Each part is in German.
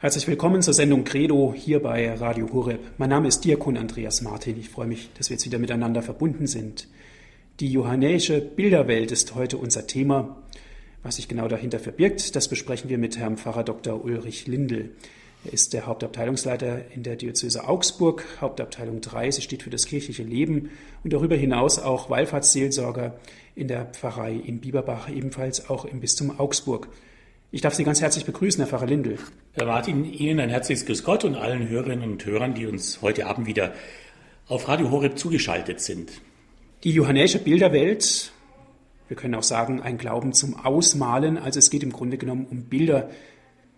Herzlich willkommen zur Sendung Credo hier bei Radio Horeb. Mein Name ist Diakon Andreas Martin. Ich freue mich, dass wir jetzt wieder miteinander verbunden sind. Die johannäische Bilderwelt ist heute unser Thema. Was sich genau dahinter verbirgt, das besprechen wir mit Herrn Pfarrer Dr. Ulrich Lindel. Er ist der Hauptabteilungsleiter in der Diözese Augsburg, Hauptabteilung 3. Sie steht für das kirchliche Leben und darüber hinaus auch Wallfahrtsseelsorger in der Pfarrei in Bieberbach, ebenfalls auch im Bistum Augsburg. Ich darf Sie ganz herzlich begrüßen, Herr Pfarrer Lindel. Herr Martin, Ihnen ein herzliches Grüß Gott und allen Hörerinnen und Hörern, die uns heute Abend wieder auf Radio Horeb zugeschaltet sind. Die johannäische Bilderwelt, wir können auch sagen, ein Glauben zum Ausmalen, also es geht im Grunde genommen um Bilder.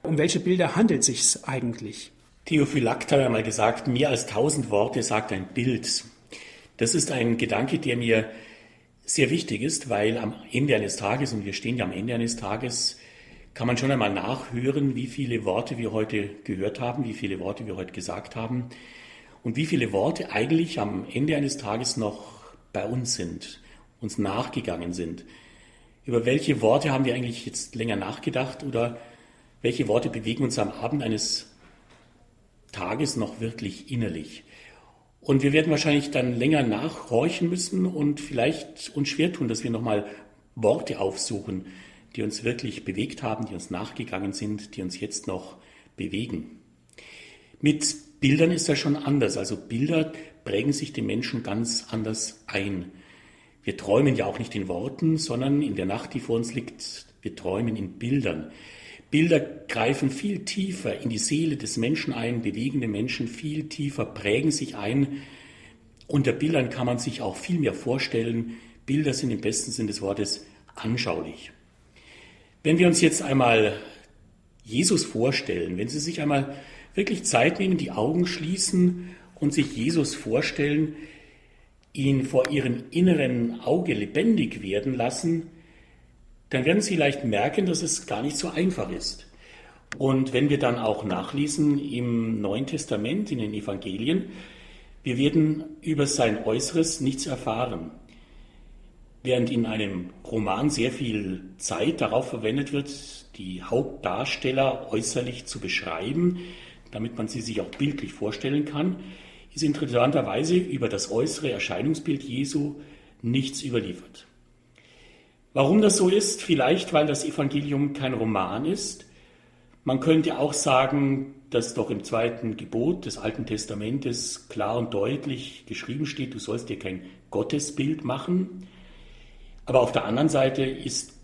Um welche Bilder handelt es sich eigentlich? Theophylakt hat einmal gesagt, mehr als tausend Worte sagt ein Bild. Das ist ein Gedanke, der mir sehr wichtig ist, weil am Ende eines Tages, und wir stehen ja am Ende eines Tages, kann man schon einmal nachhören, wie viele Worte wir heute gehört haben, wie viele Worte wir heute gesagt haben und wie viele Worte eigentlich am Ende eines Tages noch bei uns sind, uns nachgegangen sind. Über welche Worte haben wir eigentlich jetzt länger nachgedacht oder welche Worte bewegen uns am Abend eines Tages noch wirklich innerlich? Und wir werden wahrscheinlich dann länger nachhorchen müssen und vielleicht uns schwer tun, dass wir nochmal Worte aufsuchen, die uns wirklich bewegt haben, die uns nachgegangen sind, die uns jetzt noch bewegen. Mit Bildern ist das schon anders. Also Bilder prägen sich den Menschen ganz anders ein. Wir träumen ja auch nicht in Worten, sondern in der Nacht, die vor uns liegt, wir träumen in Bildern. Bilder greifen viel tiefer in die Seele des Menschen ein, bewegende Menschen viel tiefer, prägen sich ein. Unter Bildern kann man sich auch viel mehr vorstellen. Bilder sind im besten Sinn des Wortes anschaulich. Wenn wir uns jetzt einmal Jesus vorstellen, wenn Sie sich einmal wirklich Zeit nehmen, die Augen schließen und sich Jesus vorstellen, ihn vor Ihrem inneren Auge lebendig werden lassen, dann werden Sie leicht merken, dass es gar nicht so einfach ist. Und wenn wir dann auch nachlesen im Neuen Testament, in den Evangelien, wir werden über sein Äußeres nichts erfahren. Während in einem Roman sehr viel Zeit darauf verwendet wird, die Hauptdarsteller äußerlich zu beschreiben, damit man sie sich auch bildlich vorstellen kann, ist interessanterweise über das äußere Erscheinungsbild Jesu nichts überliefert. Warum das so ist? Vielleicht, weil das Evangelium kein Roman ist. Man könnte auch sagen, dass doch im zweiten Gebot des Alten Testamentes klar und deutlich geschrieben steht, du sollst dir kein Gottesbild machen. Aber auf der anderen Seite ist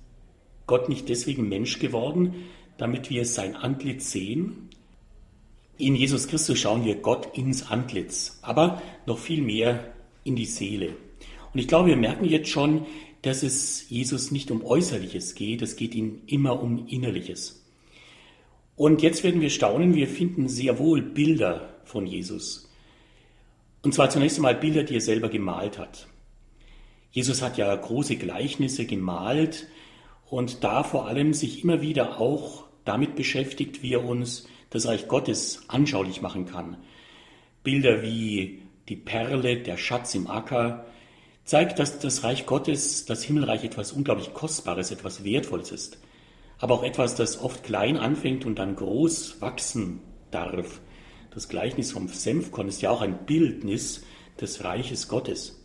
Gott nicht deswegen Mensch geworden, damit wir sein Antlitz sehen. In Jesus Christus schauen wir Gott ins Antlitz, aber noch viel mehr in die Seele. Und ich glaube, wir merken jetzt schon, dass es Jesus nicht um Äußerliches geht, es geht ihm immer um Innerliches. Und jetzt werden wir staunen, wir finden sehr wohl Bilder von Jesus. Und zwar zunächst einmal Bilder, die er selber gemalt hat. Jesus hat ja große Gleichnisse gemalt und da vor allem sich immer wieder auch damit beschäftigt, wie er uns das Reich Gottes anschaulich machen kann. Bilder wie die Perle, der Schatz im Acker, zeigt, dass das Reich Gottes, das Himmelreich etwas unglaublich Kostbares, etwas Wertvolles ist. Aber auch etwas, das oft klein anfängt und dann groß wachsen darf. Das Gleichnis vom Senfkorn ist ja auch ein Bildnis des Reiches Gottes.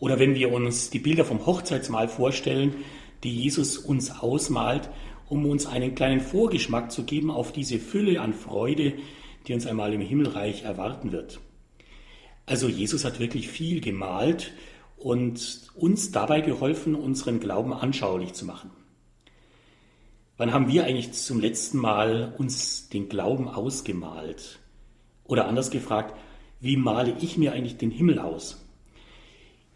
Oder wenn wir uns die Bilder vom Hochzeitsmahl vorstellen, die Jesus uns ausmalt, um uns einen kleinen Vorgeschmack zu geben auf diese Fülle an Freude, die uns einmal im Himmelreich erwarten wird. Also Jesus hat wirklich viel gemalt und uns dabei geholfen, unseren Glauben anschaulich zu machen. Wann haben wir eigentlich zum letzten Mal uns den Glauben ausgemalt? Oder anders gefragt, wie male ich mir eigentlich den Himmel aus?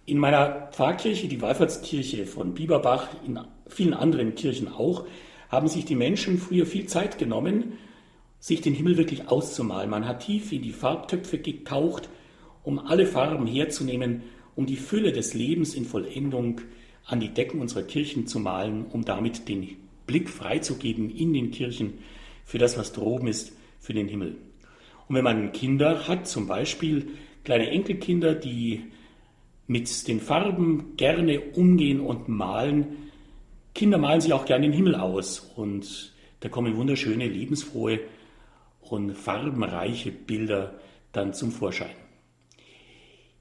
In meiner Pfarrkirche, die Wallfahrtskirche von Bieberbach, in vielen anderen Kirchen auch, haben sich die Menschen früher viel Zeit genommen, sich den Himmel wirklich auszumalen. Man hat tief in die Farbtöpfe getaucht, um alle Farben herzunehmen, um die Fülle des Lebens in Vollendung an die Decken unserer Kirchen zu malen, um damit den Blick freizugeben in den Kirchen für das, was droben ist, für den Himmel. Und wenn man Kinder hat, zum Beispiel kleine Enkelkinder, die mit den Farben gerne umgehen und malen. Kinder malen sich auch gerne den Himmel aus und da kommen wunderschöne, lebensfrohe und farbenreiche Bilder dann zum Vorschein.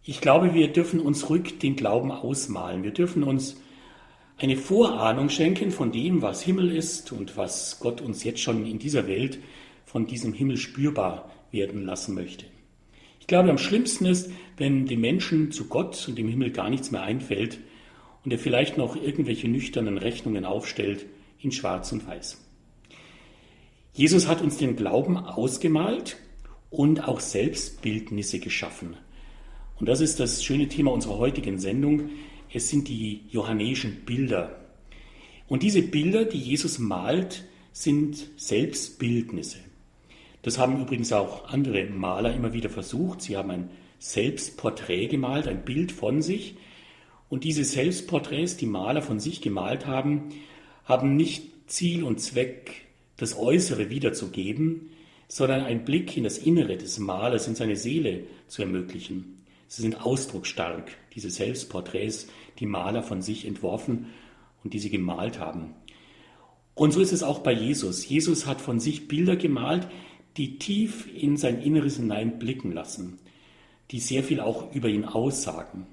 Ich glaube, wir dürfen uns ruhig den Glauben ausmalen. Wir dürfen uns eine Vorahnung schenken von dem, was Himmel ist und was Gott uns jetzt schon in dieser Welt von diesem Himmel spürbar werden lassen möchte. Ich glaube, am schlimmsten ist, wenn dem Menschen zu Gott und dem Himmel gar nichts mehr einfällt und er vielleicht noch irgendwelche nüchternen Rechnungen aufstellt in Schwarz und Weiß. Jesus hat uns den Glauben ausgemalt und auch Selbstbildnisse geschaffen. Und das ist das schöne Thema unserer heutigen Sendung. Es sind die johannäischen Bilder. Und diese Bilder, die Jesus malt, sind Selbstbildnisse. Das haben übrigens auch andere Maler immer wieder versucht. Sie haben ein Selbstporträt gemalt, ein Bild von sich. Und diese Selbstporträts, die Maler von sich gemalt haben, haben nicht Ziel und Zweck, das Äußere wiederzugeben, sondern einen Blick in das Innere des Malers, in seine Seele zu ermöglichen. Sie sind ausdrucksstark, diese Selbstporträts, die Maler von sich entworfen und die sie gemalt haben. Und so ist es auch bei Jesus. Jesus hat von sich Bilder gemalt, die tief in sein Inneres hinein blicken lassen, die sehr viel auch über ihn aussagen.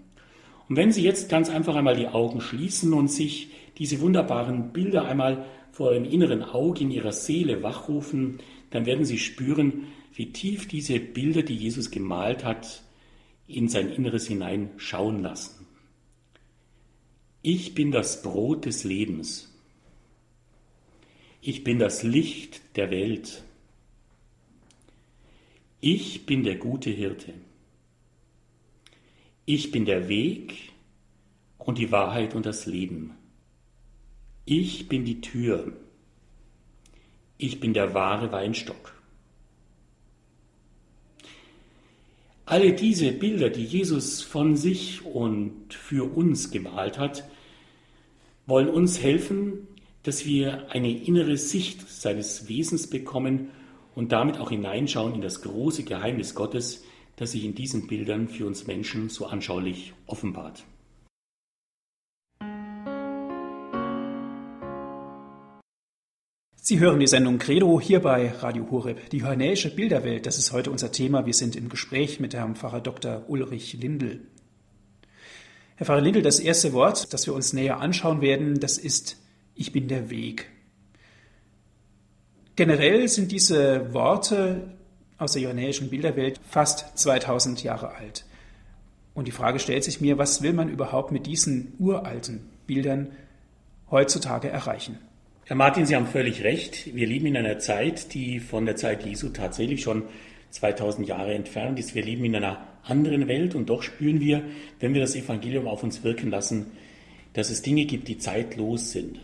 Und wenn Sie jetzt ganz einfach einmal die Augen schließen und sich diese wunderbaren Bilder einmal vor Ihrem inneren Auge in Ihrer Seele wachrufen, dann werden Sie spüren, wie tief diese Bilder, die Jesus gemalt hat, in sein Inneres hinein schauen lassen. Ich bin das Brot des Lebens. Ich bin das Licht der Welt. Ich bin der gute Hirte. Ich bin der Weg und die Wahrheit und das Leben. Ich bin die Tür. Ich bin der wahre Weinstock. Alle diese Bilder, die Jesus von sich und für uns gemalt hat, wollen uns helfen, dass wir eine innere Sicht seines Wesens bekommen und damit auch hineinschauen in das große Geheimnis Gottes, das sich in diesen Bildern für uns Menschen so anschaulich offenbart. Sie hören die Sendung Credo hier bei Radio Horeb. Die johannäische Bilderwelt, das ist heute unser Thema. Wir sind im Gespräch mit Herrn Pfarrer Dr. Ulrich Lindel. Herr Pfarrer Lindel, das erste Wort, das wir uns näher anschauen werden, das ist Ich bin der Weg. Generell sind diese Worte aus der johannäischen Bilderwelt fast 2000 Jahre alt. Und die Frage stellt sich mir, was will man überhaupt mit diesen uralten Bildern heutzutage erreichen? Herr Martin, Sie haben völlig recht. Wir leben in einer Zeit, die von der Zeit Jesu tatsächlich schon 2000 Jahre entfernt ist. Wir leben in einer anderen Welt und doch spüren wir, wenn wir das Evangelium auf uns wirken lassen, dass es Dinge gibt, die zeitlos sind.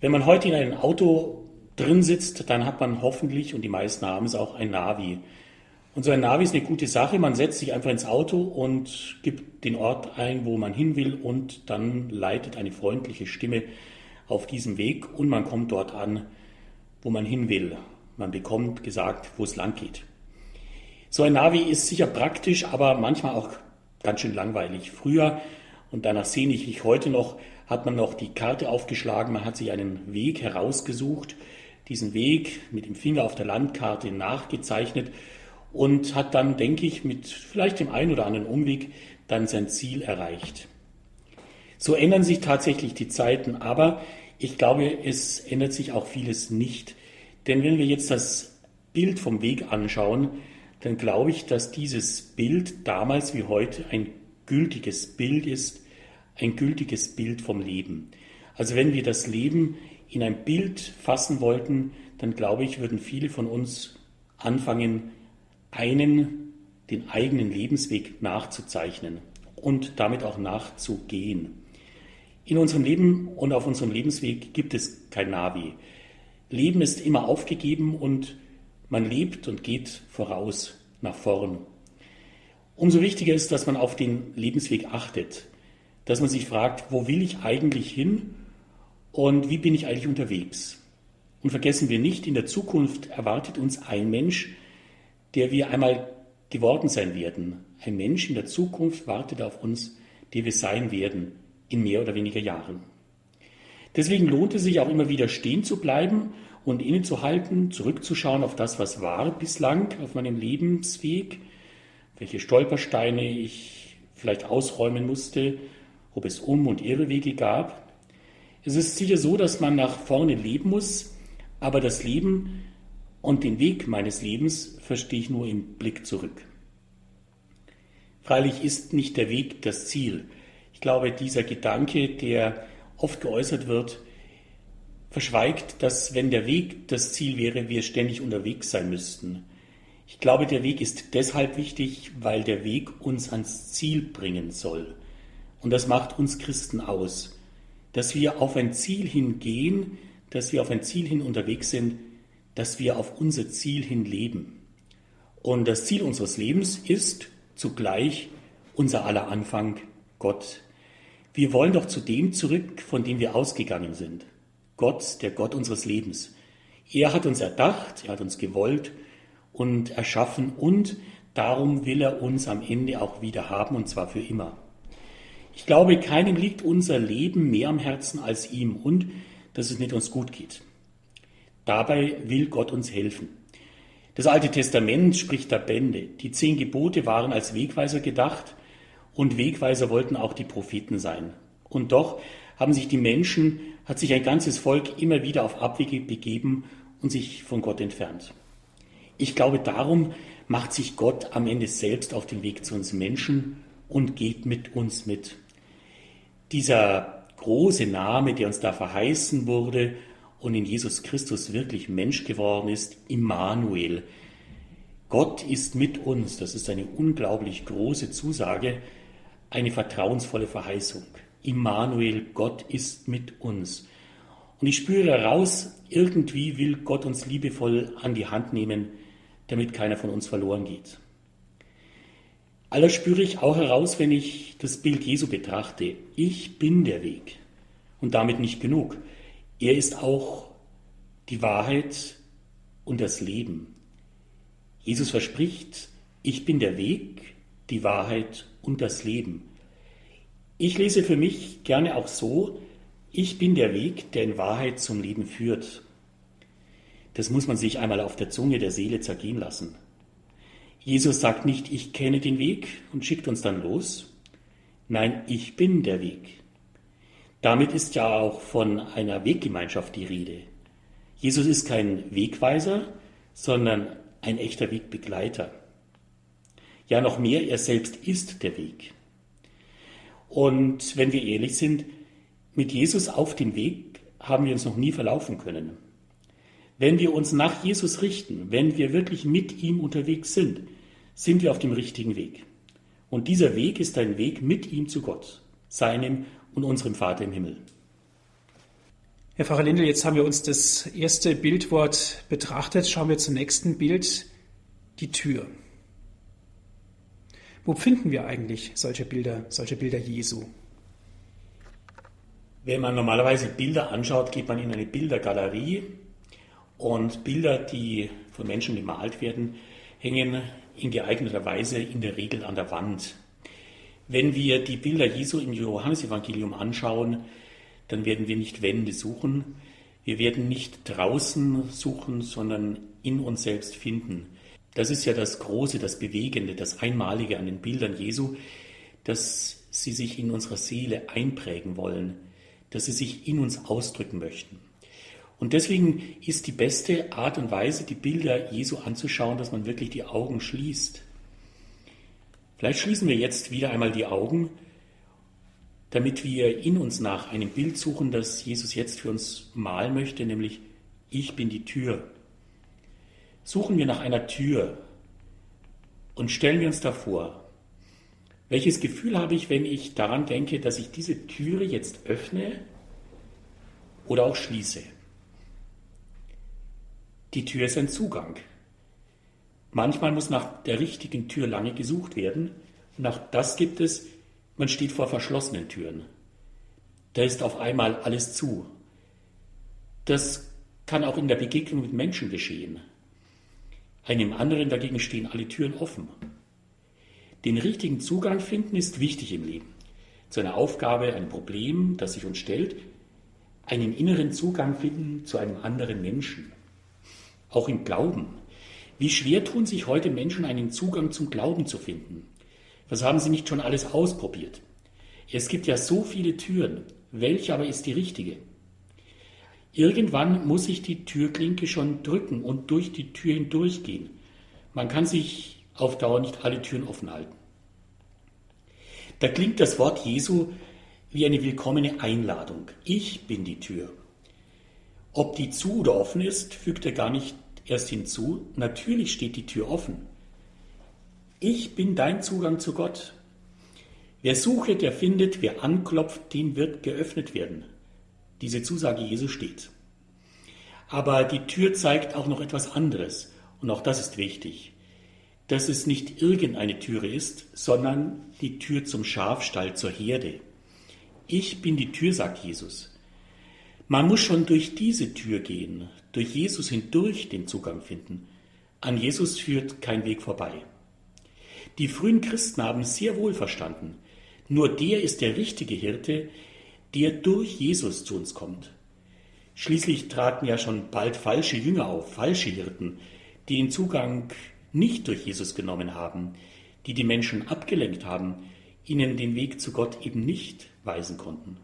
Wenn man heute in einem Auto drin sitzt, dann hat man hoffentlich, und die meisten haben es auch, ein Navi. Und so ein Navi ist eine gute Sache. Man setzt sich einfach ins Auto und gibt den Ort ein, wo man hin will und dann leitet eine freundliche Stimme auf diesem Weg und man kommt dort an, wo man hin will. Man bekommt gesagt, wo es lang geht. So ein Navi ist sicher praktisch, aber manchmal auch ganz schön langweilig. Früher, und danach sehne ich mich heute noch, hat man noch die Karte aufgeschlagen, man hat sich einen Weg herausgesucht, diesen Weg mit dem Finger auf der Landkarte nachgezeichnet und hat dann, denke ich, mit vielleicht dem einen oder anderen Umweg dann sein Ziel erreicht. So ändern sich tatsächlich die Zeiten, aber ich glaube, es ändert sich auch vieles nicht. Denn wenn wir jetzt das Bild vom Weg anschauen, dann glaube ich, dass dieses Bild damals wie heute ein gültiges Bild ist, ein gültiges Bild vom Leben. Also wenn wir das Leben in ein Bild fassen wollten, dann glaube ich, würden viele von uns anfangen, einen, den eigenen Lebensweg nachzuzeichnen und damit auch nachzugehen. In unserem Leben und auf unserem Lebensweg gibt es kein Navi. Leben ist immer aufgegeben und man lebt und geht voraus nach vorn. Umso wichtiger ist, dass man auf den Lebensweg achtet, dass man sich fragt, wo will ich eigentlich hin und wie bin ich eigentlich unterwegs. Und vergessen wir nicht, in der Zukunft erwartet uns ein Mensch, der wir einmal geworden sein werden. Ein Mensch in der Zukunft wartet auf uns, der wir sein werden in mehr oder weniger Jahren. Deswegen lohnt es sich auch immer wieder stehen zu bleiben und innezuhalten, zurückzuschauen auf das, was war bislang auf meinem Lebensweg, welche Stolpersteine ich vielleicht ausräumen musste, ob es Um- und Irrwege gab. Es ist sicher so, dass man nach vorne leben muss, aber das Leben und den Weg meines Lebens verstehe ich nur im Blick zurück. Freilich ist nicht der Weg das Ziel. Ich glaube, dieser Gedanke, der oft geäußert wird, verschweigt, dass wenn der Weg das Ziel wäre, wir ständig unterwegs sein müssten. Ich glaube, der Weg ist deshalb wichtig, weil der Weg uns ans Ziel bringen soll. Und das macht uns Christen aus, dass wir auf ein Ziel hingehen, dass wir auf ein Ziel hin unterwegs sind, dass wir auf unser Ziel hin leben. Und das Ziel unseres Lebens ist zugleich unser aller Anfang, Gott. Wir wollen doch zu dem zurück, von dem wir ausgegangen sind. Gott, der Gott unseres Lebens. Er hat uns erdacht, er hat uns gewollt und erschaffen und darum will er uns am Ende auch wieder haben und zwar für immer. Ich glaube, keinem liegt unser Leben mehr am Herzen als ihm und dass es mit uns gut geht. Dabei will Gott uns helfen. Das Alte Testament spricht da Bände. Die zehn Gebote waren als Wegweiser gedacht und Wegweiser wollten auch die Propheten sein. Und doch haben sich die Menschen, hat sich ein ganzes Volk immer wieder auf Abwege begeben und sich von Gott entfernt. Ich glaube, darum macht sich Gott am Ende selbst auf den Weg zu uns Menschen und geht mit uns mit. Dieser große Name, der uns da verheißen wurde und in Jesus Christus wirklich Mensch geworden ist, Immanuel. Gott ist mit uns, das ist eine unglaublich große Zusage, eine vertrauensvolle Verheißung. Immanuel, Gott ist mit uns. Und ich spüre heraus, irgendwie will Gott uns liebevoll an die Hand nehmen, damit keiner von uns verloren geht. Alles spüre ich auch heraus, wenn ich das Bild Jesu betrachte. Ich bin der Weg. Und damit nicht genug. Er ist auch die Wahrheit und das Leben. Jesus verspricht, ich bin der Weg, die Wahrheit und das Leben. Ich lese für mich gerne auch so, ich bin der Weg, der in Wahrheit zum Leben führt. Das muss man sich einmal auf der Zunge der Seele zergehen lassen. Jesus sagt nicht, ich kenne den Weg und schickt uns dann los. Nein, ich bin der Weg. Damit ist ja auch von einer Weggemeinschaft die Rede. Jesus ist kein Wegweiser, sondern ein echter Wegbegleiter. Ja, noch mehr, er selbst ist der Weg. Und wenn wir ehrlich sind, mit Jesus auf dem Weg haben wir uns noch nie verlaufen können. Wenn wir uns nach Jesus richten, wenn wir wirklich mit ihm unterwegs sind, sind wir auf dem richtigen Weg. Und dieser Weg ist ein Weg mit ihm zu Gott, seinem und unserem Vater im Himmel. Herr Pfarrer Lindel, jetzt haben wir uns das erste Bildwort betrachtet. Schauen wir zum nächsten Bild, die Tür. Wo finden wir eigentlich solche Bilder, solche Bilder Jesu? Wenn man normalerweise Bilder anschaut, geht man in eine Bildergalerie und Bilder, die von Menschen gemalt werden, hängen in geeigneter Weise in der Regel an der Wand. Wenn wir die Bilder Jesu im Johannesevangelium anschauen, dann werden wir nicht Wände suchen, wir werden nicht draußen suchen, sondern in uns selbst finden. Das ist ja das Große, das Bewegende, das Einmalige an den Bildern Jesu, dass sie sich in unserer Seele einprägen wollen, dass sie sich in uns ausdrücken möchten. Und deswegen ist die beste Art und Weise, die Bilder Jesu anzuschauen, dass man wirklich die Augen schließt. Vielleicht schließen wir jetzt wieder einmal die Augen, damit wir in uns nach einem Bild suchen, das Jesus jetzt für uns malen möchte, nämlich ich bin die Tür. Suchen wir nach einer Tür und stellen wir uns davor, welches Gefühl habe ich, wenn ich daran denke, dass ich diese Türe jetzt öffne oder auch schließe? Die Tür ist ein Zugang. Manchmal muss nach der richtigen Tür lange gesucht werden. Und auch das gibt es, man steht vor verschlossenen Türen. Da ist auf einmal alles zu. Das kann auch in der Begegnung mit Menschen geschehen. Einem anderen dagegen stehen alle Türen offen. Den richtigen Zugang finden ist wichtig im Leben. Zu einer Aufgabe, ein Problem, das sich uns stellt. einen inneren Zugang finden zu einem anderen Menschen. Auch im Glauben. Wie schwer tun sich heute Menschen, einen Zugang zum Glauben zu finden? Was haben sie nicht schon alles ausprobiert? Es gibt ja so viele Türen. Welche aber ist die richtige? Irgendwann muss sich die Türklinke schon drücken und durch die Tür hindurchgehen. Man kann sich auf Dauer nicht alle Türen offen halten. Da klingt das Wort Jesu wie eine willkommene Einladung. Ich bin die Tür. Ob die zu oder offen ist, fügt er gar nicht erst hinzu. Natürlich steht die Tür offen. Ich bin dein Zugang zu Gott. Wer sucht, der findet, wer anklopft, dem wird geöffnet werden. Diese Zusage Jesu steht. Aber die Tür zeigt auch noch etwas anderes, und auch das ist wichtig, dass es nicht irgendeine Türe ist, sondern die Tür zum Schafstall, zur Herde. Ich bin die Tür, sagt Jesus. Man muss schon durch diese Tür gehen, durch Jesus hindurch den Zugang finden. An Jesus führt kein Weg vorbei. Die frühen Christen haben sehr wohl verstanden, nur der ist der richtige Hirte, der durch Jesus zu uns kommt. Schließlich traten ja schon bald falsche Jünger auf, falsche Hirten, die den Zugang nicht durch Jesus genommen haben, die die Menschen abgelenkt haben, ihnen den Weg zu Gott eben nicht weisen konnten.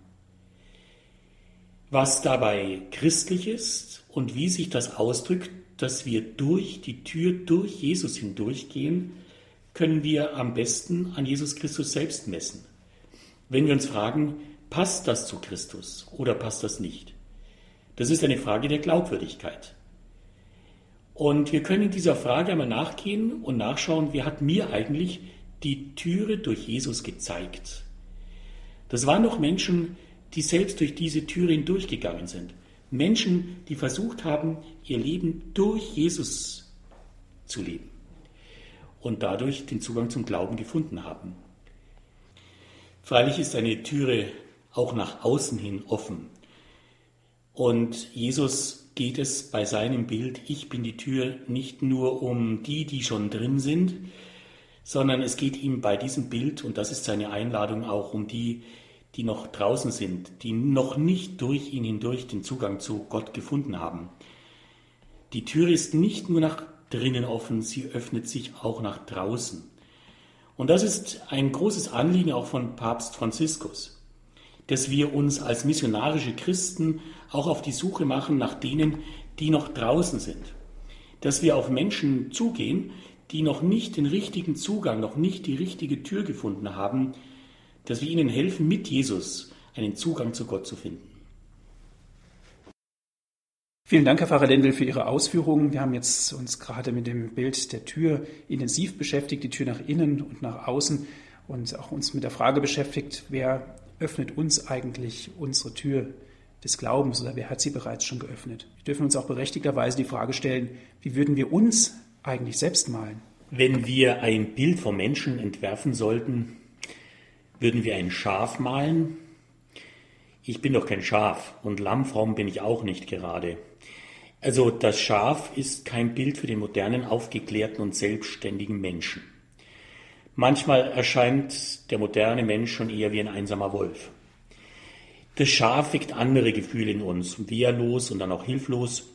Was dabei christlich ist und wie sich das ausdrückt, dass wir durch die Tür, durch Jesus hindurchgehen, können wir am besten an Jesus Christus selbst messen. Wenn wir uns fragen, passt das zu Christus oder passt das nicht? Das ist eine Frage der Glaubwürdigkeit. Und wir können dieser Frage einmal nachgehen und nachschauen, wer hat mir eigentlich die Türe durch Jesus gezeigt? Das waren doch Menschen, die selbst durch diese Türe hindurchgegangen sind. Menschen, die versucht haben, ihr Leben durch Jesus zu leben und dadurch den Zugang zum Glauben gefunden haben. Freilich ist eine Türe auch nach außen hin offen. Und Jesus geht es bei seinem Bild, ich bin die Tür, nicht nur um die, die schon drin sind, sondern es geht ihm bei diesem Bild, und das ist seine Einladung auch, um die, die noch draußen sind, die noch nicht durch ihn hindurch den Zugang zu Gott gefunden haben. Die Tür ist nicht nur nach drinnen offen, sie öffnet sich auch nach draußen. Und das ist ein großes Anliegen auch von Papst Franziskus, dass wir uns als missionarische Christen auch auf die Suche machen nach denen, die noch draußen sind. Dass wir auf Menschen zugehen, die noch nicht den richtigen Zugang, noch nicht die richtige Tür gefunden haben, dass wir ihnen helfen, mit Jesus einen Zugang zu Gott zu finden. Vielen Dank, Herr Pfarrer Lendl, für Ihre Ausführungen. Wir haben jetzt uns gerade mit dem Bild der Tür intensiv beschäftigt, die Tür nach innen und nach außen und auch uns mit der Frage beschäftigt, wer öffnet uns eigentlich unsere Tür des Glaubens oder wer hat sie bereits schon geöffnet? Wir dürfen uns auch berechtigterweise die Frage stellen, wie würden wir uns eigentlich selbst malen? Wenn wir ein Bild vom Menschen entwerfen sollten, würden wir ein Schaf malen? Ich bin doch kein Schaf und Lammfraum bin ich auch nicht gerade. Also das Schaf ist kein Bild für den modernen, aufgeklärten und selbstständigen Menschen. Manchmal erscheint der moderne Mensch schon eher wie ein einsamer Wolf. Das Schaf weckt andere Gefühle in uns, wehrlos und dann auch hilflos,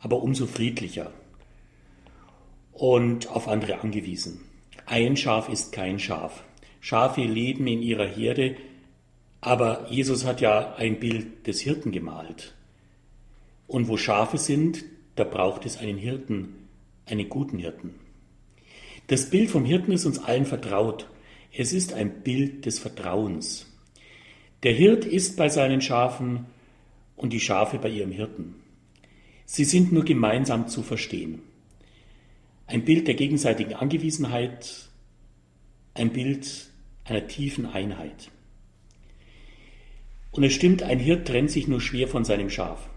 aber umso friedlicher und auf andere angewiesen. Ein Schaf ist kein Schaf. Schafe leben in ihrer Herde, aber Jesus hat ja ein Bild des Hirten gemalt. Und wo Schafe sind, da braucht es einen Hirten, einen guten Hirten. Das Bild vom Hirten ist uns allen vertraut. Es ist ein Bild des Vertrauens. Der Hirt ist bei seinen Schafen und die Schafe bei ihrem Hirten. Sie sind nur gemeinsam zu verstehen. Ein Bild der gegenseitigen Angewiesenheit, ein Bild einer tiefen Einheit. Und es stimmt, ein Hirt trennt sich nur schwer von seinem Schaf.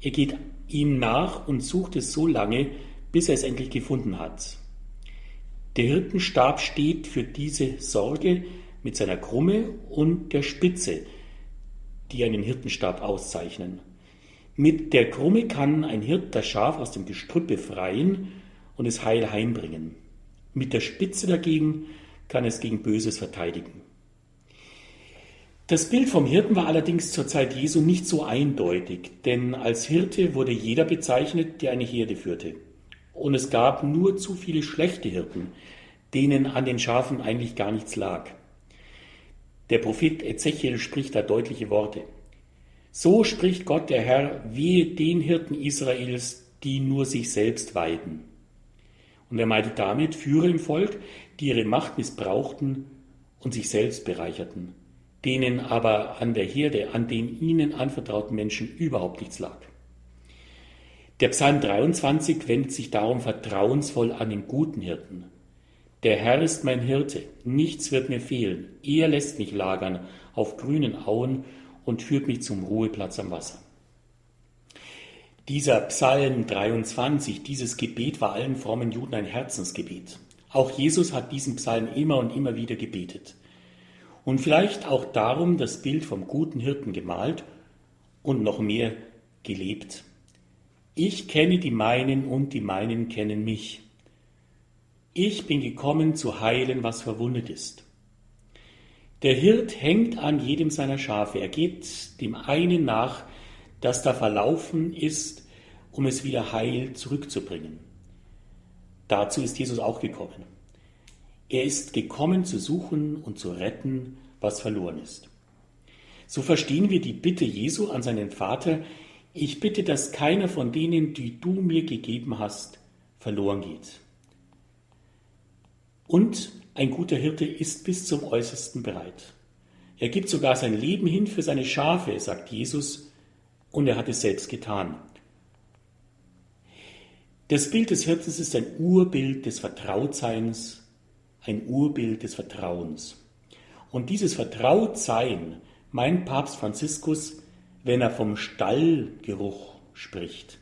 Er geht ihm nach und sucht es so lange, bis er es endlich gefunden hat. Der Hirtenstab steht für diese Sorge mit seiner Krumme und der Spitze, die einen Hirtenstab auszeichnen. Mit der Krumme kann ein Hirt das Schaf aus dem Gestrüpp befreien und es heil heimbringen. Mit der Spitze dagegen kann es gegen Böses verteidigen. Das Bild vom Hirten war allerdings zur Zeit Jesu nicht so eindeutig, denn als Hirte wurde jeder bezeichnet, der eine Herde führte. Und es gab nur zu viele schlechte Hirten, denen an den Schafen eigentlich gar nichts lag. Der Prophet Ezechiel spricht da deutliche Worte. So spricht Gott der Herr, wehe den Hirten Israels, die nur sich selbst weiden. Und er meinte damit Führer im Volk, die ihre Macht missbrauchten und sich selbst bereicherten denen aber an der Herde, an den ihnen anvertrauten Menschen überhaupt nichts lag. Der Psalm 23 wendet sich darum vertrauensvoll an den guten Hirten. Der Herr ist mein Hirte, nichts wird mir fehlen. Er lässt mich lagern auf grünen Auen und führt mich zum Ruheplatz am Wasser. Dieser Psalm 23, dieses Gebet war allen frommen Juden ein Herzensgebet. Auch Jesus hat diesen Psalm immer und immer wieder gebetet und vielleicht auch darum das Bild vom guten Hirten gemalt und noch mehr gelebt. Ich kenne die meinen und die meinen kennen mich. Ich bin gekommen zu heilen, was verwundet ist. Der Hirt hängt an jedem seiner Schafe. Er geht dem einen nach, das da verlaufen ist, um es wieder heil zurückzubringen. Dazu ist Jesus auch gekommen. Er ist gekommen zu suchen und zu retten, was verloren ist. So verstehen wir die Bitte Jesu an seinen Vater, ich bitte, dass keiner von denen, die du mir gegeben hast, verloren geht. Und ein guter Hirte ist bis zum Äußersten bereit. Er gibt sogar sein Leben hin für seine Schafe, sagt Jesus, und er hat es selbst getan. Das Bild des Hirtens ist ein Urbild des Vertrautseins ein Urbild des Vertrauens. Und dieses Vertrautsein meint Papst Franziskus, wenn er vom Stallgeruch spricht,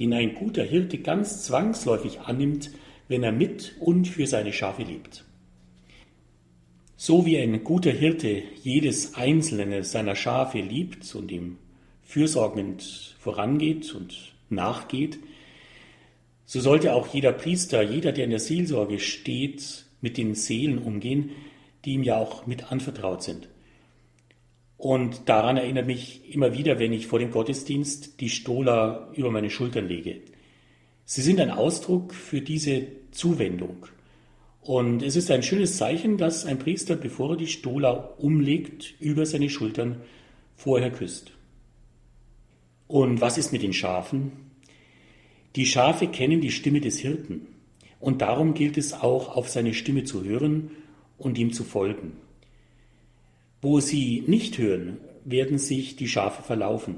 den ein guter Hirte ganz zwangsläufig annimmt, wenn er mit und für seine Schafe lebt. So wie ein guter Hirte jedes einzelne seiner Schafe liebt und ihm fürsorgend vorangeht und nachgeht, so sollte auch jeder Priester, jeder, der in der Seelsorge steht, mit den Seelen umgehen, die ihm ja auch mit anvertraut sind. Und daran erinnert mich immer wieder, wenn ich vor dem Gottesdienst die Stola über meine Schultern lege. Sie sind ein Ausdruck für diese Zuwendung. Und es ist ein schönes Zeichen, dass ein Priester, bevor er die Stola umlegt, über seine Schultern vorher küsst. Und was ist mit den Schafen? Die Schafe kennen die Stimme des Hirten. Und darum gilt es auch, auf seine Stimme zu hören und ihm zu folgen. Wo sie nicht hören, werden sich die Schafe verlaufen.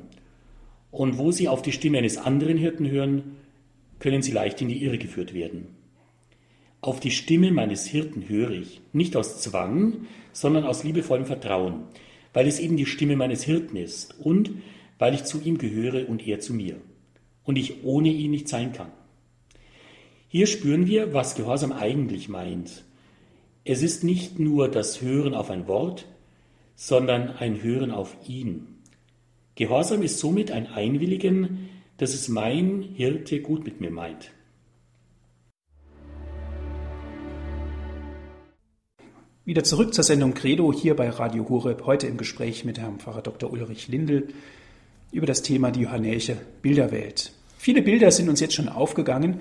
Und wo sie auf die Stimme eines anderen Hirten hören, können sie leicht in die Irre geführt werden. Auf die Stimme meines Hirten höre ich, nicht aus Zwang, sondern aus liebevollem Vertrauen, weil es eben die Stimme meines Hirten ist und weil ich zu ihm gehöre und er zu mir und ich ohne ihn nicht sein kann. Hier spüren wir, was Gehorsam eigentlich meint. Es ist nicht nur das Hören auf ein Wort, sondern ein Hören auf ihn. Gehorsam ist somit ein Einwilligen, dass es mein Hirte gut mit mir meint. Wieder zurück zur Sendung Credo hier bei Radio Horeb, heute im Gespräch mit Herrn Pfarrer Dr. Ulrich Lindel über das Thema die johannäische Bilderwelt. Viele Bilder sind uns jetzt schon aufgegangen,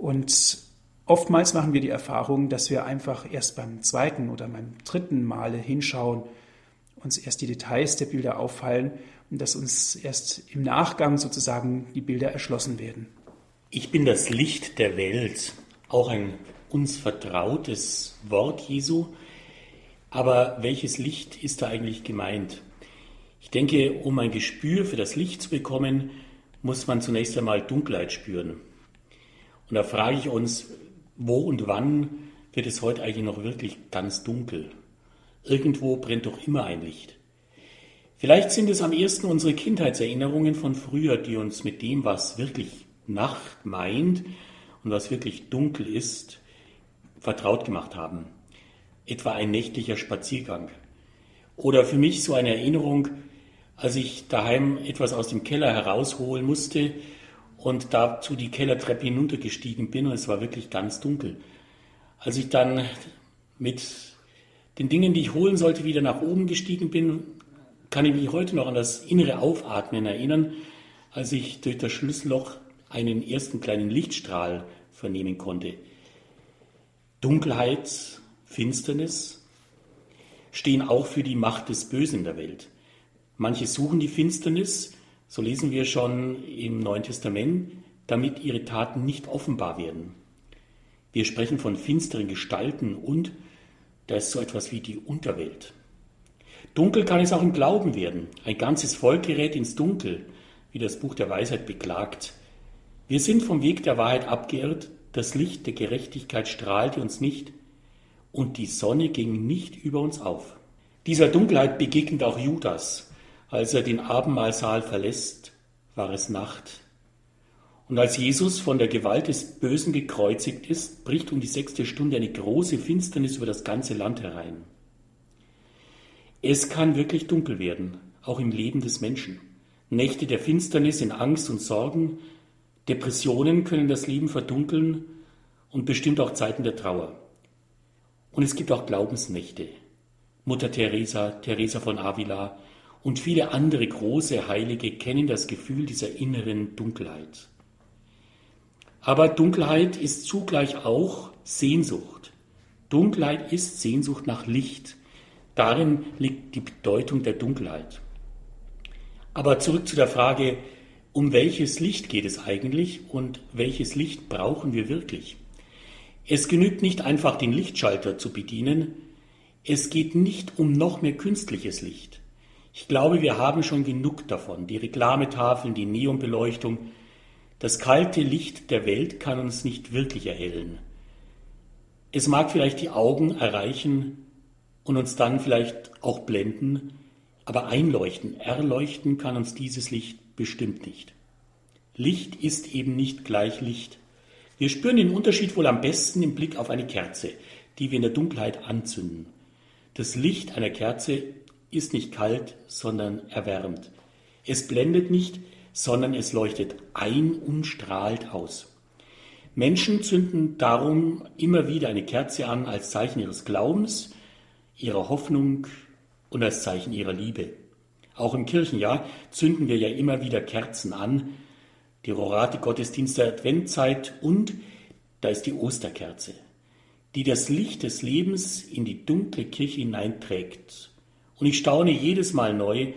und oftmals machen wir die Erfahrung, dass wir einfach erst beim zweiten oder beim dritten Male hinschauen, uns erst die Details der Bilder auffallen und dass uns erst im Nachgang sozusagen die Bilder erschlossen werden. Ich bin das Licht der Welt, auch ein uns vertrautes Wort Jesu. Aber welches Licht ist da eigentlich gemeint? Ich denke, um ein Gespür für das Licht zu bekommen, muss man zunächst einmal Dunkelheit spüren. Und da frage ich uns, wo und wann wird es heute eigentlich noch wirklich ganz dunkel? Irgendwo brennt doch immer ein Licht. Vielleicht sind es am ersten unsere Kindheitserinnerungen von früher, die uns mit dem, was wirklich Nacht meint und was wirklich dunkel ist, vertraut gemacht haben. Etwa ein nächtlicher Spaziergang. Oder für mich so eine Erinnerung, als ich daheim etwas aus dem Keller herausholen musste und dazu die Kellertreppe hinuntergestiegen bin und es war wirklich ganz dunkel. Als ich dann mit den Dingen, die ich holen sollte, wieder nach oben gestiegen bin, kann ich mich heute noch an das innere Aufatmen erinnern, als ich durch das Schlüsselloch einen ersten kleinen Lichtstrahl vernehmen konnte. Dunkelheit, Finsternis stehen auch für die Macht des Bösen der Welt. Manche suchen die Finsternis, so lesen wir schon im Neuen Testament, damit ihre Taten nicht offenbar werden. Wir sprechen von finsteren Gestalten und da ist so etwas wie die Unterwelt. Dunkel kann es auch im Glauben werden. Ein ganzes Volk gerät ins Dunkel, wie das Buch der Weisheit beklagt. Wir sind vom Weg der Wahrheit abgeirrt, das Licht der Gerechtigkeit strahlte uns nicht und die Sonne ging nicht über uns auf. Dieser Dunkelheit begegnet auch Judas. Als er den Abendmahlsaal verlässt, war es Nacht. Und als Jesus von der Gewalt des Bösen gekreuzigt ist, bricht um die sechste Stunde eine große Finsternis über das ganze Land herein. Es kann wirklich dunkel werden, auch im Leben des Menschen. Nächte der Finsternis in Angst und Sorgen, Depressionen können das Leben verdunkeln und bestimmt auch Zeiten der Trauer. Und es gibt auch Glaubensnächte. Mutter Teresa, Teresa von Avila und viele andere große Heilige kennen das Gefühl dieser inneren Dunkelheit. Aber Dunkelheit ist zugleich auch Sehnsucht. Dunkelheit ist Sehnsucht nach Licht. Darin liegt die Bedeutung der Dunkelheit. Aber zurück zu der Frage, um welches Licht geht es eigentlich und welches Licht brauchen wir wirklich? Es genügt nicht einfach den Lichtschalter zu bedienen, es geht nicht um noch mehr künstliches Licht. Ich glaube, wir haben schon genug davon. Die Reklametafeln, die Neonbeleuchtung, das kalte Licht der Welt kann uns nicht wirklich erhellen. Es mag vielleicht die Augen erreichen und uns dann vielleicht auch blenden, aber einleuchten, erleuchten kann uns dieses Licht bestimmt nicht. Licht ist eben nicht gleich Licht. Wir spüren den Unterschied wohl am besten im Blick auf eine Kerze, die wir in der Dunkelheit anzünden. Das Licht einer Kerze ist nicht kalt, sondern erwärmt. Es blendet nicht, sondern es leuchtet ein und strahlt aus. Menschen zünden darum immer wieder eine Kerze an als Zeichen ihres Glaubens, ihrer Hoffnung und als Zeichen ihrer Liebe. Auch im Kirchenjahr zünden wir ja immer wieder Kerzen an, die Rorate Gottesdienst der Adventzeit und da ist die Osterkerze, die das Licht des Lebens in die dunkle Kirche hineinträgt. Und ich staune jedes Mal neu,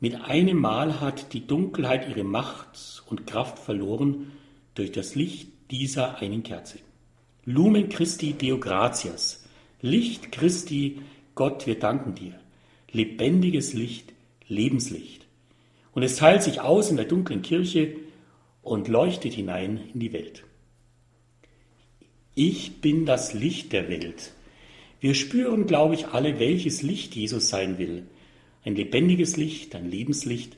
mit einem Mal hat die Dunkelheit ihre Macht und Kraft verloren durch das Licht dieser einen Kerze. Lumen Christi Deo gratias, Licht Christi, Gott, wir danken dir. Lebendiges Licht, Lebenslicht. Und es teilt sich aus in der dunklen Kirche und leuchtet hinein in die Welt. Ich bin das Licht der Welt. Wir spüren, glaube ich, alle, welches Licht Jesus sein will ein lebendiges Licht, ein Lebenslicht,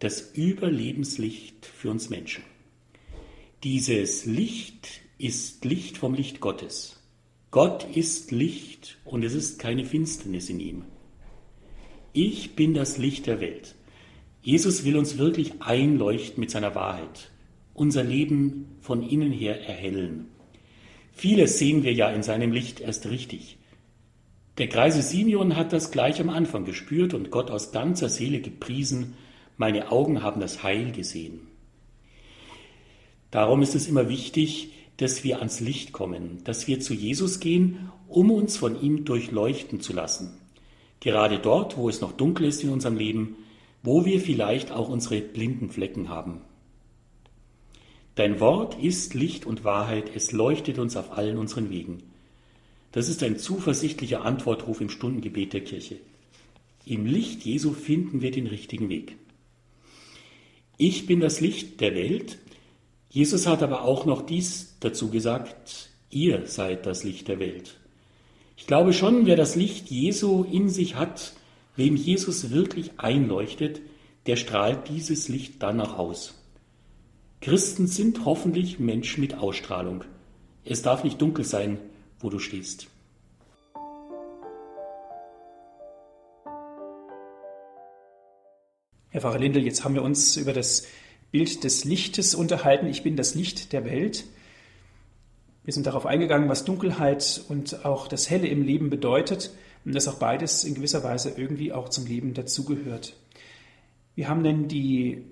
das Überlebenslicht für uns Menschen. Dieses Licht ist Licht vom Licht Gottes. Gott ist Licht und es ist keine Finsternis in ihm. Ich bin das Licht der Welt. Jesus will uns wirklich einleuchten mit seiner Wahrheit, unser Leben von innen her erhellen. Vieles sehen wir ja in seinem Licht erst richtig. Der Kreise Simeon hat das gleich am Anfang gespürt und Gott aus ganzer Seele gepriesen, meine Augen haben das Heil gesehen. Darum ist es immer wichtig, dass wir ans Licht kommen, dass wir zu Jesus gehen, um uns von ihm durchleuchten zu lassen. Gerade dort, wo es noch dunkel ist in unserem Leben, wo wir vielleicht auch unsere blinden Flecken haben. Dein Wort ist Licht und Wahrheit, es leuchtet uns auf allen unseren Wegen. Das ist ein zuversichtlicher Antwortruf im Stundengebet der Kirche. Im Licht Jesu finden wir den richtigen Weg. Ich bin das Licht der Welt. Jesus hat aber auch noch dies dazu gesagt, ihr seid das Licht der Welt. Ich glaube schon, wer das Licht Jesu in sich hat, wem Jesus wirklich einleuchtet, der strahlt dieses Licht dann auch aus. Christen sind hoffentlich Menschen mit Ausstrahlung. Es darf nicht dunkel sein, wo du stehst. Herr Pfarrer Lindel, jetzt haben wir uns über das Bild des Lichtes unterhalten. Ich bin das Licht der Welt. Wir sind darauf eingegangen, was Dunkelheit und auch das Helle im Leben bedeutet und dass auch beides in gewisser Weise irgendwie auch zum Leben dazugehört. Wie haben denn die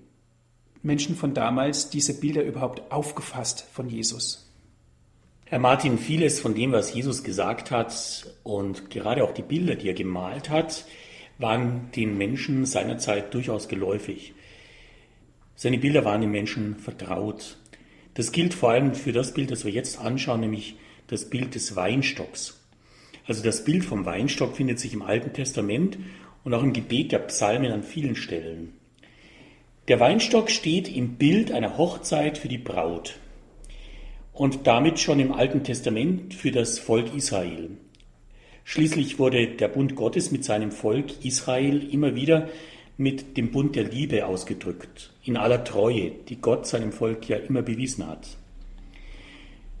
Menschen von damals diese Bilder überhaupt aufgefasst von Jesus? Herr Martin, vieles von dem, was Jesus gesagt hat und gerade auch die Bilder, die er gemalt hat, waren den Menschen seiner Zeit durchaus geläufig. Seine Bilder waren den Menschen vertraut. Das gilt vor allem für das Bild, das wir jetzt anschauen, nämlich das Bild des Weinstocks. Also das Bild vom Weinstock findet sich im Alten Testament und auch im Gebet der Psalmen an vielen Stellen. Der Weinstock steht im Bild einer Hochzeit für die Braut und damit schon im Alten Testament für das Volk Israel. Schließlich wurde der Bund Gottes mit seinem Volk Israel immer wieder mit dem Bund der Liebe ausgedrückt, in aller Treue, die Gott seinem Volk ja immer bewiesen hat.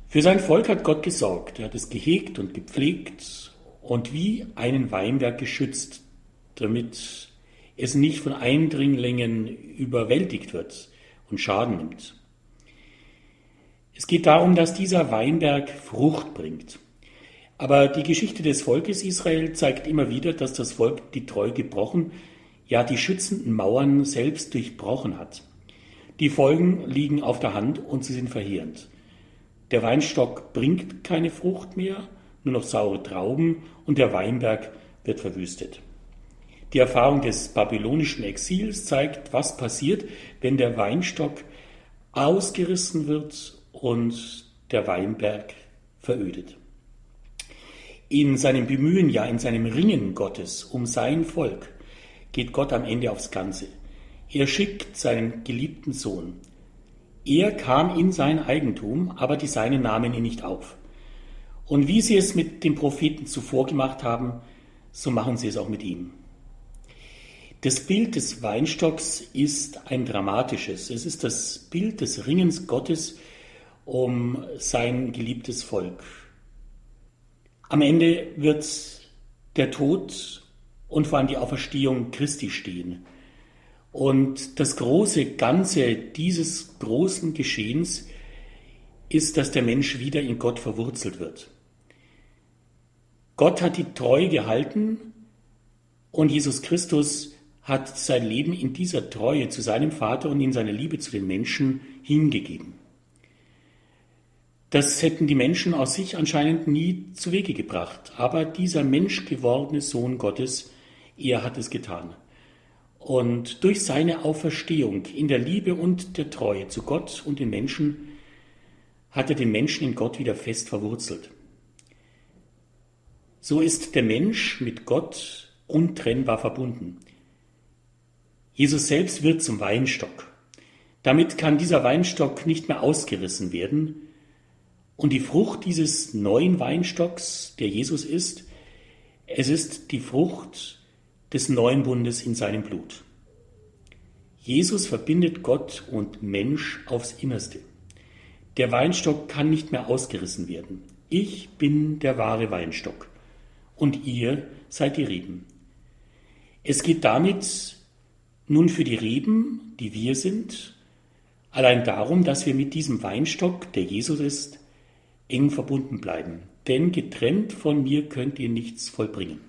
Für sein Volk hat Gott gesorgt, er hat es gehegt und gepflegt und wie einen Weinberg geschützt, damit es nicht von Eindringlingen überwältigt wird und Schaden nimmt. Es geht darum, dass dieser Weinberg Frucht bringt. Aber die Geschichte des Volkes Israel zeigt immer wieder, dass das Volk die Treue gebrochen, ja die schützenden Mauern selbst durchbrochen hat. Die Folgen liegen auf der Hand und sie sind verheerend. Der Weinstock bringt keine Frucht mehr, nur noch saure Trauben und der Weinberg wird verwüstet. Die Erfahrung des babylonischen Exils zeigt, was passiert, wenn der Weinstock ausgerissen wird und der Weinberg verödet. In seinem Bemühen, ja in seinem Ringen Gottes um sein Volk geht Gott am Ende aufs Ganze. Er schickt seinen geliebten Sohn. Er kam in sein Eigentum, aber die Seinen nahmen ihn nicht auf. Und wie sie es mit den Propheten zuvor gemacht haben, so machen sie es auch mit ihm. Das Bild des Weinstocks ist ein dramatisches. Es ist das Bild des Ringens Gottes um sein geliebtes Volk. Am Ende wird der Tod und vor allem die Auferstehung Christi stehen. Und das große Ganze dieses großen Geschehens ist, dass der Mensch wieder in Gott verwurzelt wird. Gott hat die Treue gehalten und Jesus Christus hat sein Leben in dieser Treue zu seinem Vater und in seiner Liebe zu den Menschen hingegeben. Das hätten die Menschen aus sich anscheinend nie zu Wege gebracht. Aber dieser menschgewordene Sohn Gottes, er hat es getan. Und durch seine Auferstehung in der Liebe und der Treue zu Gott und den Menschen hat er den Menschen in Gott wieder fest verwurzelt. So ist der Mensch mit Gott untrennbar verbunden. Jesus selbst wird zum Weinstock. Damit kann dieser Weinstock nicht mehr ausgerissen werden. Und die Frucht dieses neuen Weinstocks, der Jesus ist, es ist die Frucht des neuen Bundes in seinem Blut. Jesus verbindet Gott und Mensch aufs Innerste. Der Weinstock kann nicht mehr ausgerissen werden. Ich bin der wahre Weinstock und ihr seid die Reben. Es geht damit nun für die Reben, die wir sind, allein darum, dass wir mit diesem Weinstock, der Jesus ist, eng verbunden bleiben. Denn getrennt von mir könnt ihr nichts vollbringen.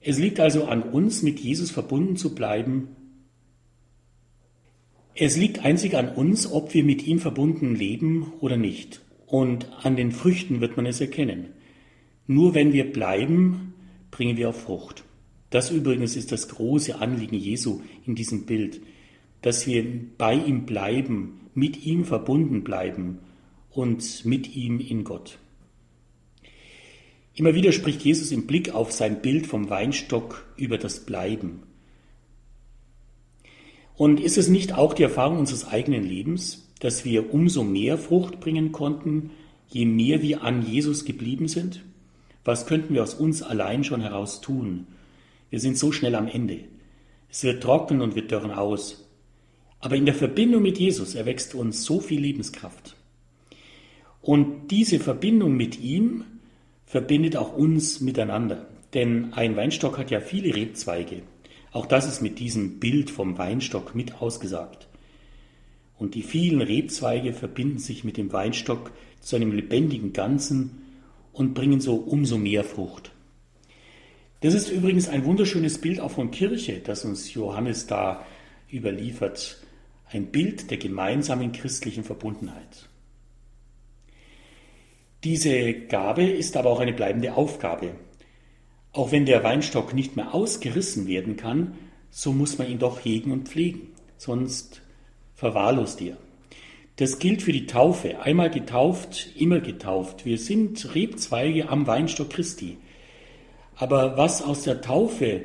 Es liegt also an uns, mit Jesus verbunden zu bleiben. Es liegt einzig an uns, ob wir mit ihm verbunden leben oder nicht. Und an den Früchten wird man es erkennen. Nur wenn wir bleiben, bringen wir auch Frucht. Das übrigens ist das große Anliegen Jesu in diesem Bild, dass wir bei ihm bleiben, mit ihm verbunden bleiben und mit ihm in Gott. Immer wieder spricht Jesus im Blick auf sein Bild vom Weinstock über das Bleiben. Und ist es nicht auch die Erfahrung unseres eigenen Lebens, dass wir umso mehr Frucht bringen konnten, je mehr wir an Jesus geblieben sind? Was könnten wir aus uns allein schon heraus tun, wir sind so schnell am Ende. Es wird trocken und wir dörren aus. Aber in der Verbindung mit Jesus erwächst uns so viel Lebenskraft. Und diese Verbindung mit ihm verbindet auch uns miteinander. Denn ein Weinstock hat ja viele Rebzweige. Auch das ist mit diesem Bild vom Weinstock mit ausgesagt. Und die vielen Rebzweige verbinden sich mit dem Weinstock zu einem lebendigen Ganzen und bringen so umso mehr Frucht. Das ist übrigens ein wunderschönes Bild auch von Kirche, das uns Johannes da überliefert. Ein Bild der gemeinsamen christlichen Verbundenheit. Diese Gabe ist aber auch eine bleibende Aufgabe. Auch wenn der Weinstock nicht mehr ausgerissen werden kann, so muss man ihn doch hegen und pflegen, sonst verwahrlost er. Das gilt für die Taufe. Einmal getauft, immer getauft. Wir sind Rebzweige am Weinstock Christi. Aber was aus der Taufe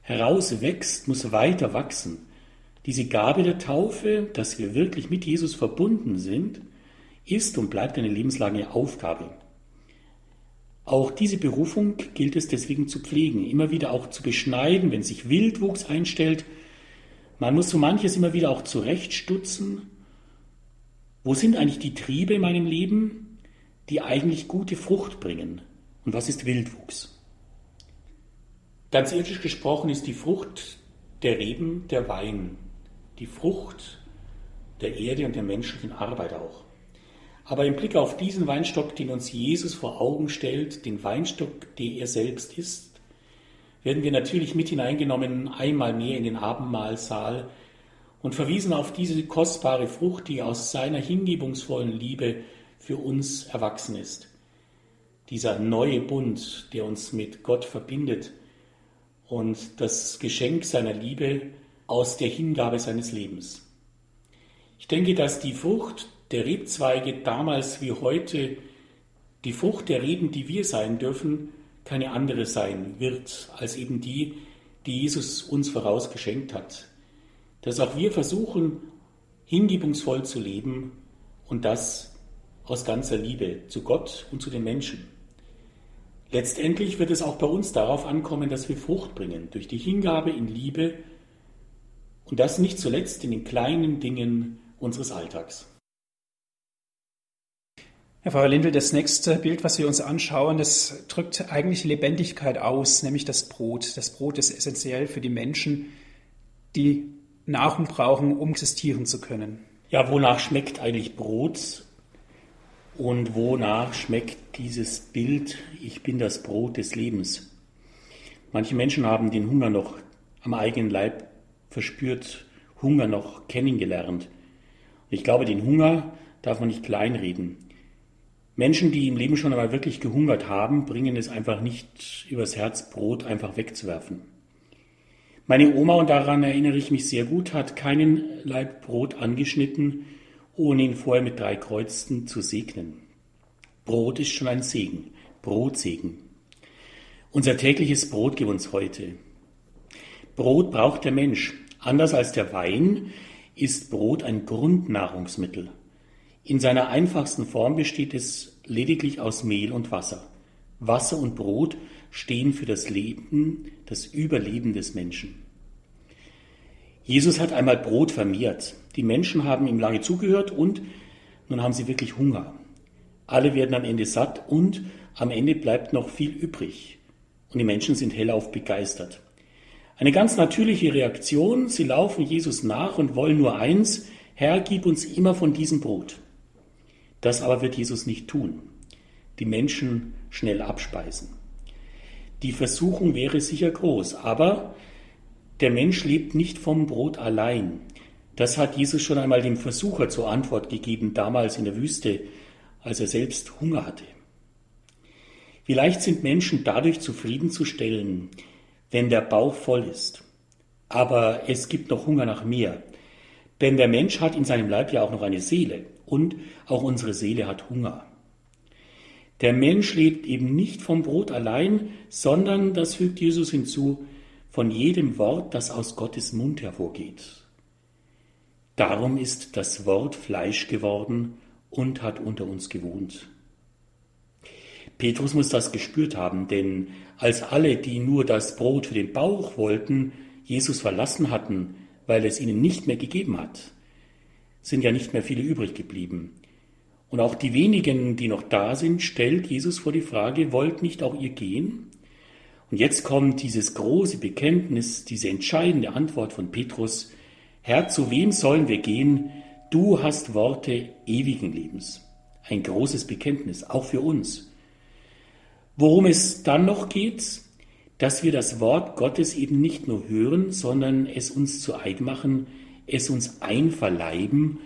heraus wächst, muss weiter wachsen. Diese Gabe der Taufe, dass wir wirklich mit Jesus verbunden sind, ist und bleibt eine lebenslange Aufgabe. Auch diese Berufung gilt es deswegen zu pflegen, immer wieder auch zu beschneiden, wenn sich Wildwuchs einstellt. Man muss so manches immer wieder auch zurechtstutzen. Wo sind eigentlich die Triebe in meinem Leben, die eigentlich gute Frucht bringen? Und was ist Wildwuchs? Ganz irdisch gesprochen ist die Frucht der Reben der Wein, die Frucht der Erde und der menschlichen Arbeit auch. Aber im Blick auf diesen Weinstock, den uns Jesus vor Augen stellt, den Weinstock, der er selbst ist, werden wir natürlich mit hineingenommen einmal mehr in den Abendmahlsaal und verwiesen auf diese kostbare Frucht, die aus seiner hingebungsvollen Liebe für uns erwachsen ist. Dieser neue Bund, der uns mit Gott verbindet und das Geschenk seiner Liebe aus der Hingabe seines Lebens. Ich denke, dass die Frucht der Rebzweige damals wie heute die Frucht der Reben, die wir sein dürfen, keine andere sein wird als eben die, die Jesus uns vorausgeschenkt hat. Dass auch wir versuchen, hingebungsvoll zu leben und das aus ganzer Liebe zu Gott und zu den Menschen. Letztendlich wird es auch bei uns darauf ankommen, dass wir Frucht bringen durch die Hingabe in Liebe und das nicht zuletzt in den kleinen Dingen unseres Alltags. Herr Pfarrer Lindel, das nächste Bild, was wir uns anschauen, das drückt eigentlich Lebendigkeit aus, nämlich das Brot. Das Brot ist essentiell für die Menschen, die Nahrung brauchen, um existieren zu können. Ja, wonach schmeckt eigentlich Brot? Und wonach schmeckt dieses Bild, ich bin das Brot des Lebens? Manche Menschen haben den Hunger noch am eigenen Leib verspürt, Hunger noch kennengelernt. Und ich glaube, den Hunger darf man nicht kleinreden. Menschen, die im Leben schon einmal wirklich gehungert haben, bringen es einfach nicht übers Herz, Brot einfach wegzuwerfen. Meine Oma, und daran erinnere ich mich sehr gut, hat keinen Leib Brot angeschnitten, ohne ihn vorher mit drei Kreuzen zu segnen. Brot ist schon ein Segen, Brotsegen. Unser tägliches Brot gibt uns heute. Brot braucht der Mensch. Anders als der Wein ist Brot ein Grundnahrungsmittel. In seiner einfachsten Form besteht es lediglich aus Mehl und Wasser. Wasser und Brot stehen für das Leben, das Überleben des Menschen. Jesus hat einmal Brot vermehrt. Die Menschen haben ihm lange zugehört und nun haben sie wirklich Hunger. Alle werden am Ende satt und am Ende bleibt noch viel übrig. Und die Menschen sind hellauf begeistert. Eine ganz natürliche Reaktion. Sie laufen Jesus nach und wollen nur eins. Herr, gib uns immer von diesem Brot. Das aber wird Jesus nicht tun. Die Menschen schnell abspeisen. Die Versuchung wäre sicher groß, aber der Mensch lebt nicht vom Brot allein. Das hat Jesus schon einmal dem Versucher zur Antwort gegeben, damals in der Wüste, als er selbst Hunger hatte. Vielleicht sind Menschen dadurch zufriedenzustellen, wenn der Bauch voll ist. Aber es gibt noch Hunger nach mehr. Denn der Mensch hat in seinem Leib ja auch noch eine Seele und auch unsere Seele hat Hunger. Der Mensch lebt eben nicht vom Brot allein, sondern, das fügt Jesus hinzu, von jedem Wort, das aus Gottes Mund hervorgeht. Darum ist das Wort Fleisch geworden und hat unter uns gewohnt. Petrus muss das gespürt haben, denn als alle, die nur das Brot für den Bauch wollten, Jesus verlassen hatten, weil es ihnen nicht mehr gegeben hat, sind ja nicht mehr viele übrig geblieben. Und auch die wenigen, die noch da sind, stellt Jesus vor die Frage, wollt nicht auch ihr gehen? Und jetzt kommt dieses große Bekenntnis, diese entscheidende Antwort von Petrus, Herr, zu wem sollen wir gehen? Du hast Worte ewigen Lebens. Ein großes Bekenntnis, auch für uns. Worum es dann noch geht, dass wir das Wort Gottes eben nicht nur hören, sondern es uns zu eigen machen, es uns einverleiben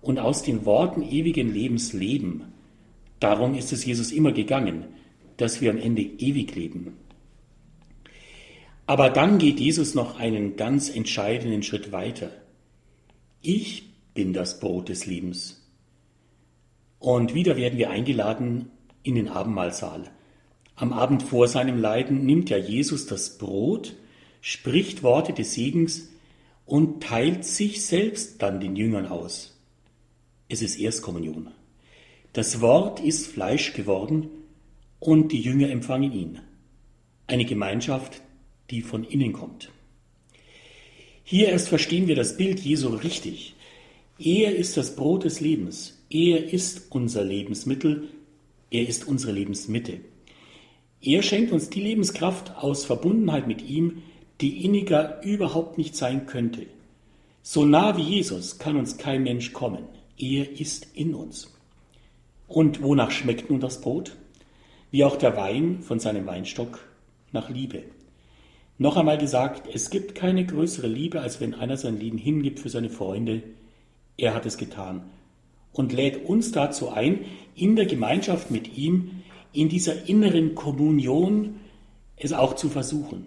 und aus den Worten ewigen Lebens leben. Darum ist es Jesus immer gegangen, dass wir am Ende ewig leben. Aber dann geht Jesus noch einen ganz entscheidenden Schritt weiter. Ich bin das Brot des Lebens. Und wieder werden wir eingeladen in den Abendmahlsaal. Am Abend vor seinem Leiden nimmt ja Jesus das Brot, spricht Worte des Segens und teilt sich selbst dann den Jüngern aus. Es ist Erstkommunion. Das Wort ist Fleisch geworden und die Jünger empfangen ihn. Eine Gemeinschaft, die von innen kommt. Hier erst verstehen wir das Bild Jesu richtig. Er ist das Brot des Lebens. Er ist unser Lebensmittel. Er ist unsere Lebensmitte. Er schenkt uns die Lebenskraft aus Verbundenheit mit ihm, die inniger überhaupt nicht sein könnte. So nah wie Jesus kann uns kein Mensch kommen. Er ist in uns. Und wonach schmeckt nun das Brot? Wie auch der Wein von seinem Weinstock nach Liebe. Noch einmal gesagt, es gibt keine größere Liebe, als wenn einer sein Leben hingibt für seine Freunde. Er hat es getan und lädt uns dazu ein, in der Gemeinschaft mit ihm, in dieser inneren Kommunion, es auch zu versuchen.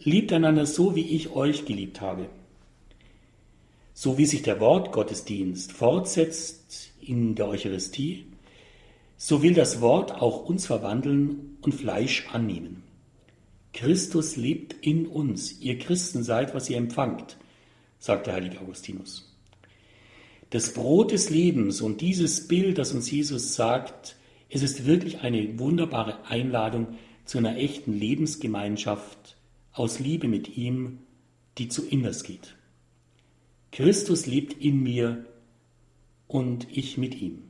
Liebt einander so, wie ich euch geliebt habe. So wie sich der Wortgottesdienst fortsetzt in der Eucharistie, so will das Wort auch uns verwandeln und Fleisch annehmen. Christus lebt in uns. Ihr Christen seid, was ihr empfangt, sagt der heilige Augustinus. Das Brot des Lebens und dieses Bild, das uns Jesus sagt, es ist wirklich eine wunderbare Einladung zu einer echten Lebensgemeinschaft aus Liebe mit ihm, die zu innerst geht. Christus lebt in mir und ich mit ihm.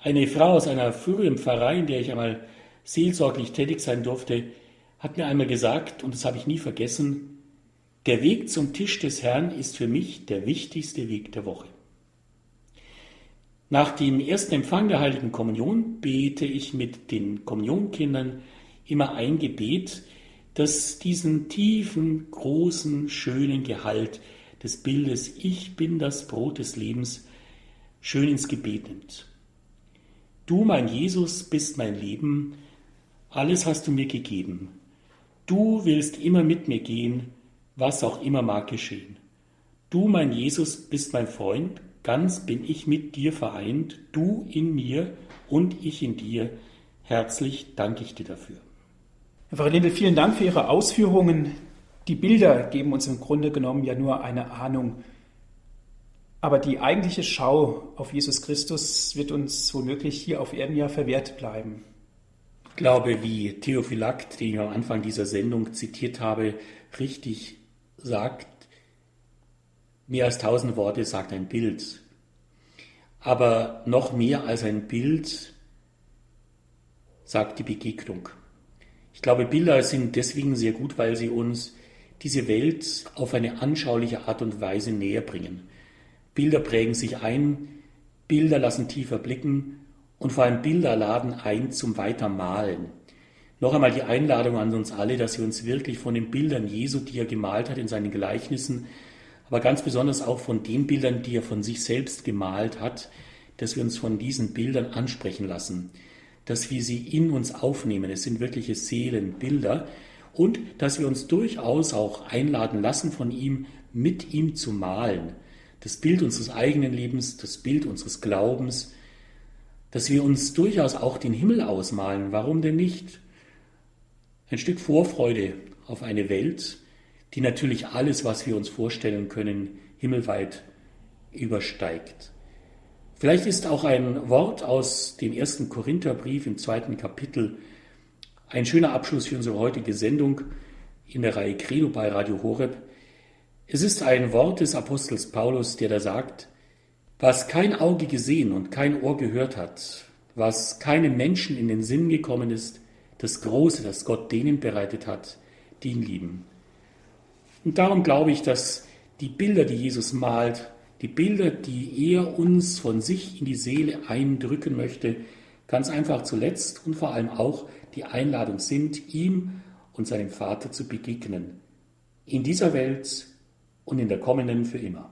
Eine Frau aus einer früheren Pfarrei, in der ich einmal seelsorglich tätig sein durfte, hat mir einmal gesagt, und das habe ich nie vergessen, der Weg zum Tisch des Herrn ist für mich der wichtigste Weg der Woche. Nach dem ersten Empfang der heiligen Kommunion bete ich mit den Kommunionkindern immer ein Gebet, das diesen tiefen, großen, schönen Gehalt des Bildes Ich bin das Brot des Lebens schön ins Gebet nimmt. Du, mein Jesus, bist mein Leben, alles hast du mir gegeben. Du willst immer mit mir gehen, was auch immer mag geschehen. Du, mein Jesus, bist mein Freund, ganz bin ich mit dir vereint, du in mir und ich in dir. Herzlich danke ich dir dafür. Herr Pfarrer Lindel, vielen Dank für Ihre Ausführungen. Die Bilder geben uns im Grunde genommen ja nur eine Ahnung. Aber die eigentliche Schau auf Jesus Christus wird uns womöglich hier auf Erden ja verwehrt bleiben glaube, wie Theophylakt, den ich am Anfang dieser Sendung zitiert habe, richtig sagt, mehr als tausend Worte sagt ein Bild. Aber noch mehr als ein Bild sagt die Begegnung. Ich glaube, Bilder sind deswegen sehr gut, weil sie uns diese Welt auf eine anschauliche Art und Weise näher bringen. Bilder prägen sich ein, Bilder lassen tiefer blicken und vor allem Bilder laden ein zum Weitermalen. Noch einmal die Einladung an uns alle, dass wir uns wirklich von den Bildern Jesu, die er gemalt hat in seinen Gleichnissen, aber ganz besonders auch von den Bildern, die er von sich selbst gemalt hat, dass wir uns von diesen Bildern ansprechen lassen, dass wir sie in uns aufnehmen. Es sind wirkliche Seelenbilder und dass wir uns durchaus auch einladen lassen, von ihm mit ihm zu malen. Das Bild unseres eigenen Lebens, das Bild unseres Glaubens, dass wir uns durchaus auch den Himmel ausmalen. Warum denn nicht? Ein Stück Vorfreude auf eine Welt, die natürlich alles, was wir uns vorstellen können, himmelweit übersteigt. Vielleicht ist auch ein Wort aus dem ersten Korintherbrief im zweiten Kapitel ein schöner Abschluss für unsere heutige Sendung in der Reihe Credo bei Radio Horeb. Es ist ein Wort des Apostels Paulus, der da sagt, was kein Auge gesehen und kein Ohr gehört hat, was keinem Menschen in den Sinn gekommen ist, das Große, das Gott denen bereitet hat, die ihn lieben. Und darum glaube ich, dass die Bilder, die Jesus malt, die Bilder, die er uns von sich in die Seele eindrücken möchte, ganz einfach zuletzt und vor allem auch die Einladung sind, ihm und seinem Vater zu begegnen. In dieser Welt und in der kommenden für immer.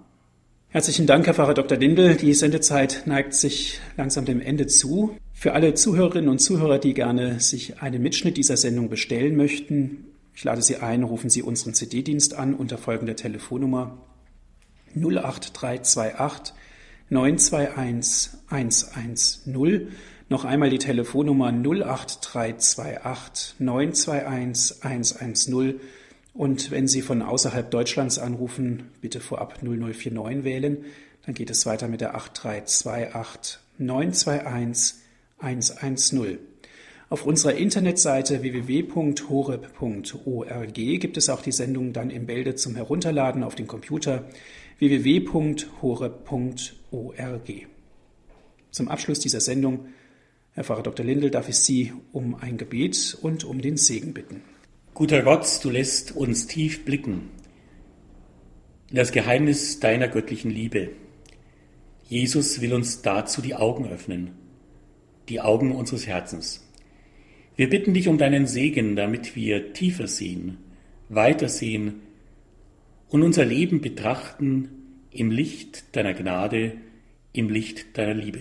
Herzlichen Dank, Herr Pfarrer Dr. Lindel. Die Sendezeit neigt sich langsam dem Ende zu. Für alle Zuhörerinnen und Zuhörer, die gerne sich einen Mitschnitt dieser Sendung bestellen möchten, ich lade Sie ein, rufen Sie unseren CD-Dienst an unter folgender Telefonnummer 08328 921 110. Noch einmal die Telefonnummer 08328 921 110. Und wenn Sie von außerhalb Deutschlands anrufen, bitte vorab 0049 wählen. Dann geht es weiter mit der 8328 921 110. Auf unserer Internetseite www.horeb.org gibt es auch die Sendung dann im Bälde zum Herunterladen auf dem Computer www.horeb.org. Zum Abschluss dieser Sendung, Herr Pfarrer Dr. Lindel, darf ich Sie um ein Gebet und um den Segen bitten. Guter Gott, du lässt uns tief blicken in das Geheimnis deiner göttlichen Liebe. Jesus will uns dazu die Augen öffnen, die Augen unseres Herzens. Wir bitten dich um deinen Segen, damit wir tiefer sehen, weiter sehen und unser Leben betrachten im Licht deiner Gnade, im Licht deiner Liebe.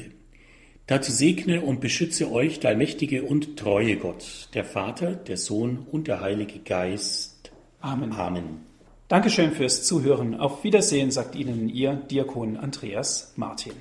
Dazu segne und beschütze euch der allmächtige und treue Gott, der Vater, der Sohn und der Heilige Geist. Amen. Amen. Dankeschön fürs Zuhören. Auf Wiedersehen sagt Ihnen Ihr Diakon Andreas Martin.